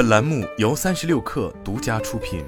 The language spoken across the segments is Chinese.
本栏目由三十六氪独家出品。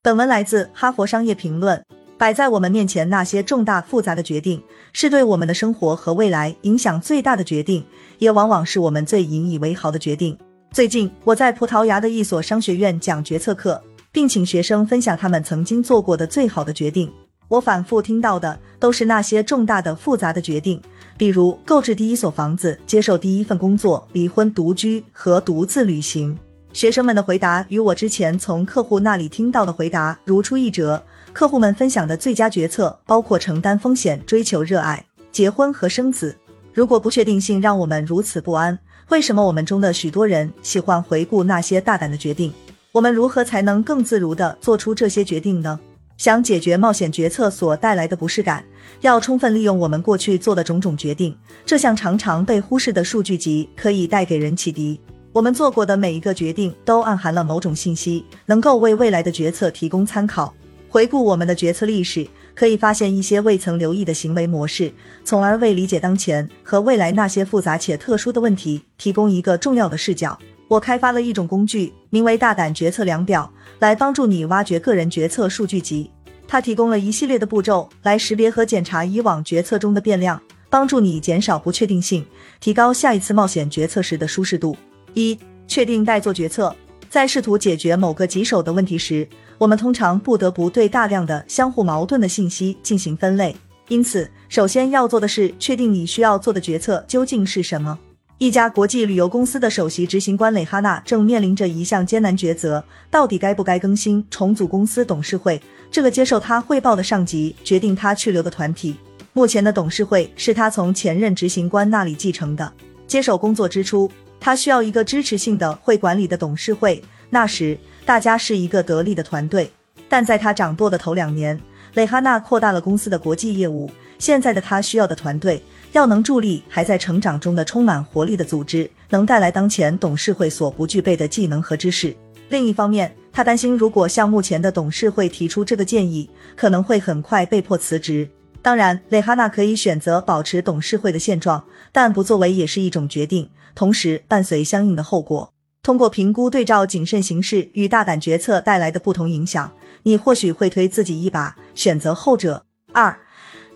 本文来自《哈佛商业评论》。摆在我们面前那些重大复杂的决定，是对我们的生活和未来影响最大的决定，也往往是我们最引以为豪的决定。最近，我在葡萄牙的一所商学院讲决策课，并请学生分享他们曾经做过的最好的决定。我反复听到的都是那些重大的复杂的决定，比如购置第一所房子、接受第一份工作、离婚、独居和独自旅行。学生们的回答与我之前从客户那里听到的回答如出一辙。客户们分享的最佳决策包括承担风险、追求热爱、结婚和生子。如果不确定性让我们如此不安，为什么我们中的许多人喜欢回顾那些大胆的决定？我们如何才能更自如地做出这些决定呢？想解决冒险决策所带来的不适感，要充分利用我们过去做的种种决定。这项常常被忽视的数据集可以带给人启迪。我们做过的每一个决定都暗含了某种信息，能够为未来的决策提供参考。回顾我们的决策历史，可以发现一些未曾留意的行为模式，从而为理解当前和未来那些复杂且特殊的问题提供一个重要的视角。我开发了一种工具，名为“大胆决策量表”，来帮助你挖掘个人决策数据集。它提供了一系列的步骤来识别和检查以往决策中的变量，帮助你减少不确定性，提高下一次冒险决策时的舒适度。一、确定待做决策。在试图解决某个棘手的问题时，我们通常不得不对大量的相互矛盾的信息进行分类。因此，首先要做的是确定你需要做的决策究竟是什么。一家国际旅游公司的首席执行官蕾哈娜正面临着一项艰难抉择：到底该不该更新重组公司董事会？这个接受他汇报的上级决定他去留的团体。目前的董事会是他从前任执行官那里继承的。接手工作之初。他需要一个支持性的会管理的董事会。那时，大家是一个得力的团队。但在他掌舵的头两年，蕾哈娜扩大了公司的国际业务。现在的他需要的团队，要能助力还在成长中的充满活力的组织，能带来当前董事会所不具备的技能和知识。另一方面，他担心如果向目前的董事会提出这个建议，可能会很快被迫辞职。当然，蕾哈娜可以选择保持董事会的现状，但不作为也是一种决定。同时伴随相应的后果。通过评估对照谨慎行事与大胆决策带来的不同影响，你或许会推自己一把，选择后者。二、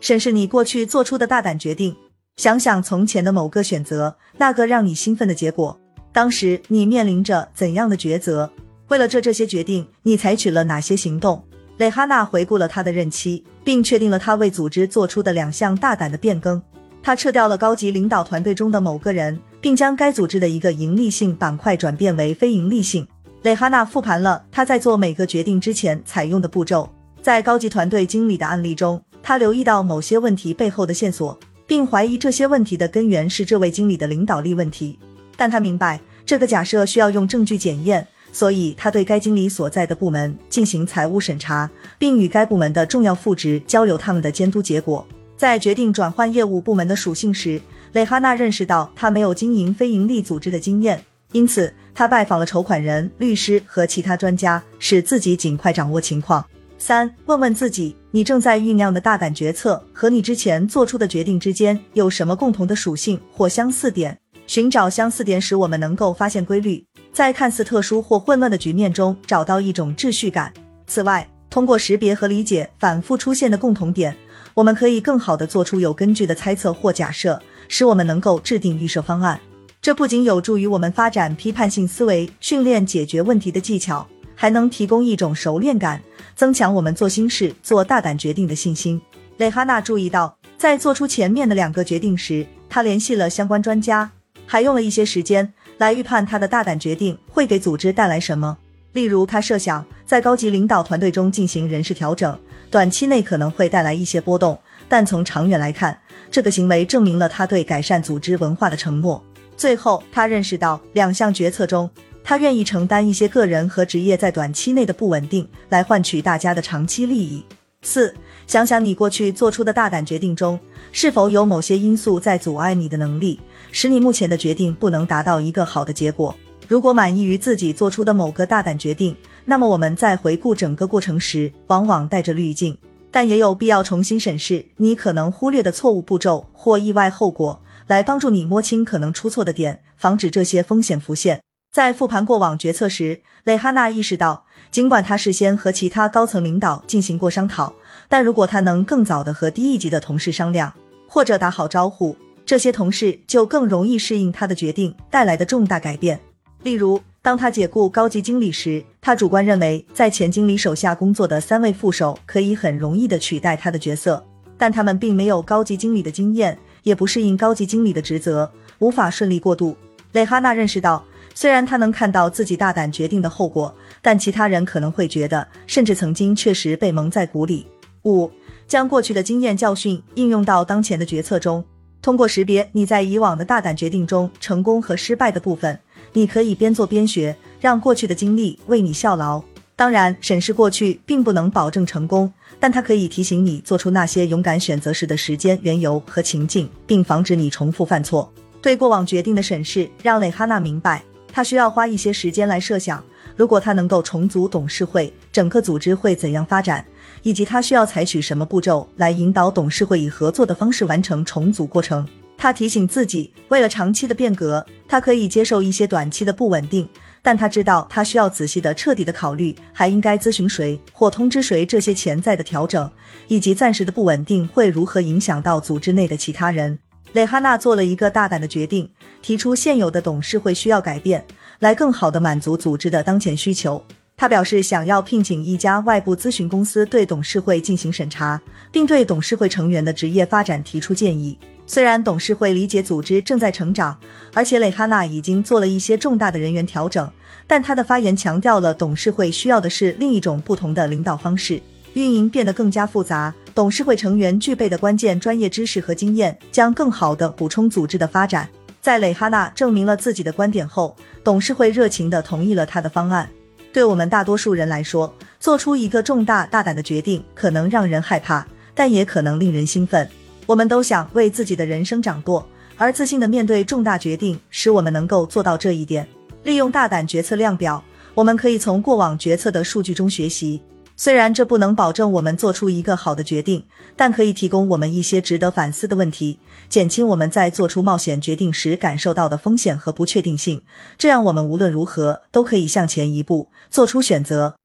审视你过去做出的大胆决定，想想从前的某个选择，那个让你兴奋的结果，当时你面临着怎样的抉择？为了这这些决定，你采取了哪些行动？蕾哈娜回顾了他的任期，并确定了他为组织做出的两项大胆的变更。他撤掉了高级领导团队中的某个人，并将该组织的一个盈利性板块转变为非盈利性。蕾哈娜复盘了他在做每个决定之前采用的步骤。在高级团队经理的案例中，他留意到某些问题背后的线索，并怀疑这些问题的根源是这位经理的领导力问题。但他明白这个假设需要用证据检验，所以他对该经理所在的部门进行财务审查，并与该部门的重要副职交流他们的监督结果。在决定转换业务部门的属性时，蕾哈娜认识到他没有经营非营利组织的经验，因此他拜访了筹款人、律师和其他专家，使自己尽快掌握情况。三、问问自己，你正在酝酿的大胆决策和你之前做出的决定之间有什么共同的属性或相似点？寻找相似点使我们能够发现规律，在看似特殊或混乱的局面中找到一种秩序感。此外，通过识别和理解反复出现的共同点。我们可以更好地做出有根据的猜测或假设，使我们能够制定预设方案。这不仅有助于我们发展批判性思维、训练解决问题的技巧，还能提供一种熟练感，增强我们做新事、做大胆决定的信心。蕾哈娜注意到，在做出前面的两个决定时，他联系了相关专家，还用了一些时间来预判他的大胆决定会给组织带来什么。例如，他设想在高级领导团队中进行人事调整。短期内可能会带来一些波动，但从长远来看，这个行为证明了他对改善组织文化的承诺。最后，他认识到两项决策中，他愿意承担一些个人和职业在短期内的不稳定，来换取大家的长期利益。四，想想你过去做出的大胆决定中，是否有某些因素在阻碍你的能力，使你目前的决定不能达到一个好的结果。如果满意于自己做出的某个大胆决定，那么我们在回顾整个过程时，往往带着滤镜，但也有必要重新审视你可能忽略的错误步骤或意外后果，来帮助你摸清可能出错的点，防止这些风险浮现。在复盘过往决策时，蕾哈娜意识到，尽管他事先和其他高层领导进行过商讨，但如果他能更早的和低一级的同事商量，或者打好招呼，这些同事就更容易适应他的决定带来的重大改变。例如，当他解雇高级经理时，他主观认为在前经理手下工作的三位副手可以很容易的取代他的角色，但他们并没有高级经理的经验，也不适应高级经理的职责，无法顺利过渡。蕾哈娜认识到。虽然他能看到自己大胆决定的后果，但其他人可能会觉得，甚至曾经确实被蒙在鼓里。五，将过去的经验教训应用到当前的决策中，通过识别你在以往的大胆决定中成功和失败的部分，你可以边做边学，让过去的经历为你效劳。当然，审视过去并不能保证成功，但它可以提醒你做出那些勇敢选择时的时间、缘由和情境，并防止你重复犯错。对过往决定的审视，让蕾哈娜明白。他需要花一些时间来设想，如果他能够重组董事会，整个组织会怎样发展，以及他需要采取什么步骤来引导董事会以合作的方式完成重组过程。他提醒自己，为了长期的变革，他可以接受一些短期的不稳定，但他知道他需要仔细的、彻底的考虑，还应该咨询谁或通知谁这些潜在的调整，以及暂时的不稳定会如何影响到组织内的其他人。蕾哈娜做了一个大胆的决定，提出现有的董事会需要改变，来更好的满足组织的当前需求。他表示想要聘请一家外部咨询公司对董事会进行审查，并对董事会成员的职业发展提出建议。虽然董事会理解组织正在成长，而且蕾哈娜已经做了一些重大的人员调整，但他的发言强调了董事会需要的是另一种不同的领导方式。运营变得更加复杂，董事会成员具备的关键专业知识和经验将更好地补充组织的发展。在蕾哈娜证明了自己的观点后，董事会热情地同意了他的方案。对我们大多数人来说，做出一个重大大胆的决定可能让人害怕，但也可能令人兴奋。我们都想为自己的人生掌舵，而自信地面对重大决定使我们能够做到这一点。利用大胆决策量表，我们可以从过往决策的数据中学习。虽然这不能保证我们做出一个好的决定，但可以提供我们一些值得反思的问题，减轻我们在做出冒险决定时感受到的风险和不确定性。这样，我们无论如何都可以向前一步，做出选择。